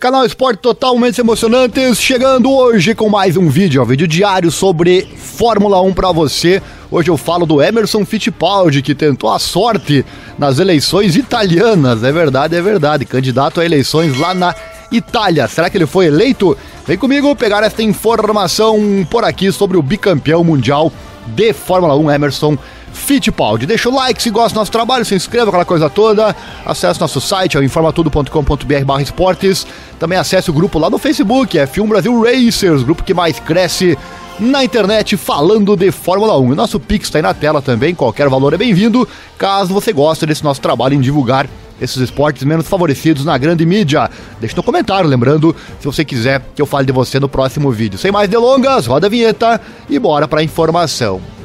Canal Esporte Totalmente Emocionantes, chegando hoje com mais um vídeo, um vídeo diário sobre Fórmula 1 para você. Hoje eu falo do Emerson Fittipaldi, que tentou a sorte nas eleições italianas. É verdade, é verdade. Candidato a eleições lá na Itália. Será que ele foi eleito? Vem comigo pegar esta informação por aqui sobre o bicampeão mundial de Fórmula 1, Emerson Fittipaldi. Deixa o like se gosta do nosso trabalho, se inscreva, aquela coisa toda. Acesse nosso site, é o informatudo.com.br barra esportes. Também acesse o grupo lá no Facebook, é Film Brasil Racers, grupo que mais cresce na internet falando de Fórmula 1. O nosso Pix está aí na tela também, qualquer valor é bem-vindo, caso você goste desse nosso trabalho em divulgar esses esportes menos favorecidos na grande mídia. Deixe no comentário, lembrando, se você quiser que eu fale de você no próximo vídeo. Sem mais delongas, roda a vinheta e bora para a informação.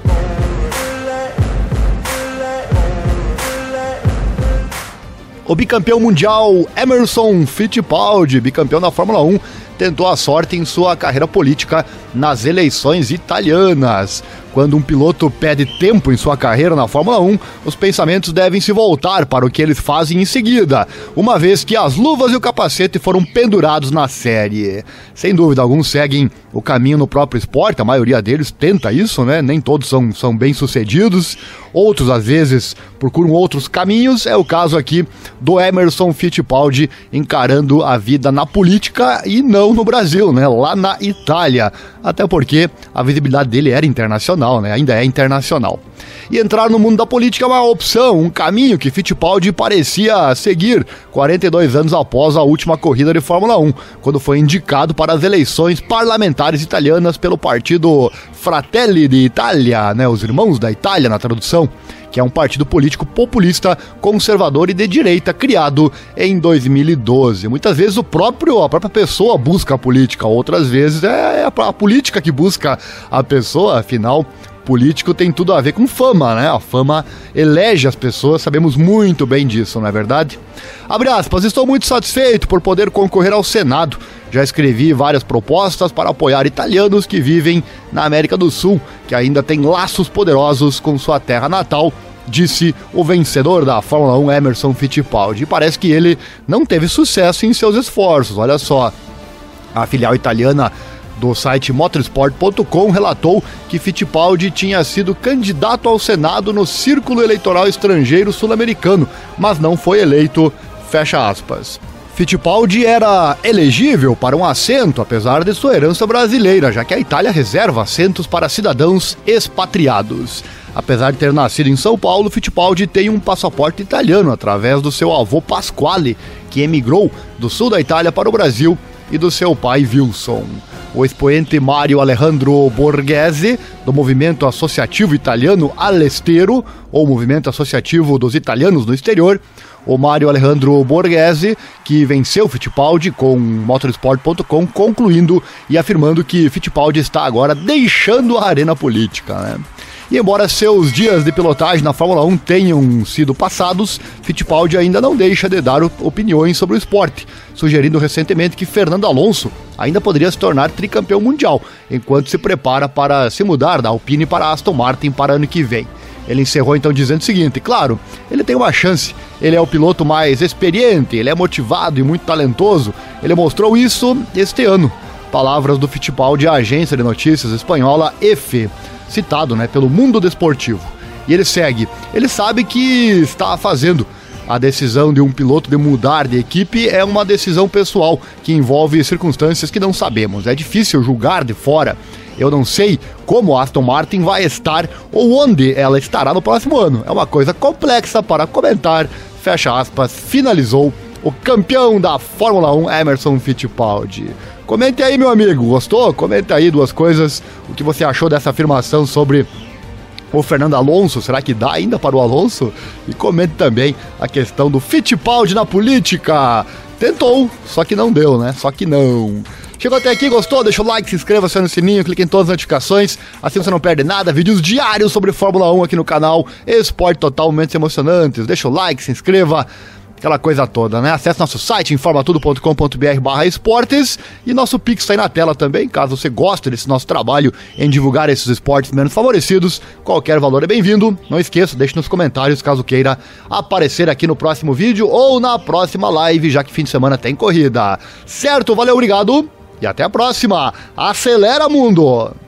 O bicampeão mundial Emerson Fittipaldi, bicampeão da Fórmula 1, tentou a sorte em sua carreira política nas eleições italianas. Quando um piloto pede tempo em sua carreira na Fórmula 1, os pensamentos devem se voltar para o que eles fazem em seguida, uma vez que as luvas e o capacete foram pendurados na série. Sem dúvida, alguns seguem o caminho no próprio esporte, a maioria deles tenta isso, né? Nem todos são, são bem-sucedidos, outros às vezes procuram outros caminhos. É o caso aqui do Emerson Fittipaldi encarando a vida na política e não no Brasil, né? Lá na Itália. Até porque a visibilidade dele era internacional, né? Ainda é internacional. E entrar no mundo da política é uma opção, um caminho que Fittipaldi parecia seguir 42 anos após a última corrida de Fórmula 1, quando foi indicado para as eleições parlamentares italianas pelo partido Fratelli d'Italia, né? Os Irmãos da Itália na tradução que é um partido político populista, conservador e de direita criado em 2012. Muitas vezes o próprio a própria pessoa busca a política, outras vezes é a, a política que busca a pessoa, afinal político tem tudo a ver com fama, né? A fama elege as pessoas, sabemos muito bem disso, não é verdade? Abre aspas, estou muito satisfeito por poder concorrer ao Senado. Já escrevi várias propostas para apoiar italianos que vivem na América do Sul, que ainda têm laços poderosos com sua terra natal, disse o vencedor da Fórmula 1 Emerson Fittipaldi. E parece que ele não teve sucesso em seus esforços. Olha só, a filial italiana do site motorsport.com relatou que Fittipaldi tinha sido candidato ao Senado no Círculo Eleitoral Estrangeiro Sul-Americano, mas não foi eleito. Fecha aspas. Fittipaldi era elegível para um assento, apesar de sua herança brasileira, já que a Itália reserva assentos para cidadãos expatriados. Apesar de ter nascido em São Paulo, Fittipaldi tem um passaporte italiano através do seu avô Pasquale, que emigrou do sul da Itália para o Brasil, e do seu pai Wilson. O expoente Mário Alejandro Borghese, do movimento associativo italiano Alestero, ou movimento associativo dos italianos no exterior, o Mário Alejandro Borghese, que venceu Fittipaldi com motorsport.com, concluindo e afirmando que Fittipaldi está agora deixando a arena política. Né? E embora seus dias de pilotagem na Fórmula 1 tenham sido passados, Fittipaldi ainda não deixa de dar opiniões sobre o esporte, sugerindo recentemente que Fernando Alonso ainda poderia se tornar tricampeão mundial, enquanto se prepara para se mudar da Alpine para Aston Martin para ano que vem. Ele encerrou então dizendo o seguinte: claro, ele tem uma chance, ele é o piloto mais experiente, ele é motivado e muito talentoso, ele mostrou isso este ano. Palavras do Fittipaldi à agência de notícias espanhola EFE citado né, pelo mundo desportivo. E ele segue. Ele sabe que está fazendo a decisão de um piloto de mudar de equipe é uma decisão pessoal que envolve circunstâncias que não sabemos. É difícil julgar de fora. Eu não sei como Aston Martin vai estar ou onde ela estará no próximo ano. É uma coisa complexa para comentar. Fecha aspas, finalizou o campeão da Fórmula 1, Emerson Fittipaldi. Comente aí, meu amigo, gostou? Comente aí duas coisas. O que você achou dessa afirmação sobre o Fernando Alonso? Será que dá ainda para o Alonso? E comente também a questão do Fittipaldi na política. Tentou, só que não deu, né? Só que não. Chegou até aqui, gostou? Deixa o like, se inscreva, aciona o sininho, clique em todas as notificações, assim você não perde nada. Vídeos diários sobre Fórmula 1 aqui no canal Esporte Totalmente Emocionantes. Deixa o like, se inscreva aquela coisa toda, né? Acesse nosso site, informatudo.com.br barra esportes e nosso Pix está aí na tela também, caso você goste desse nosso trabalho em divulgar esses esportes menos favorecidos, qualquer valor é bem-vindo. Não esqueça, deixe nos comentários caso queira aparecer aqui no próximo vídeo ou na próxima live, já que fim de semana tem corrida. Certo? Valeu, obrigado e até a próxima. Acelera, mundo!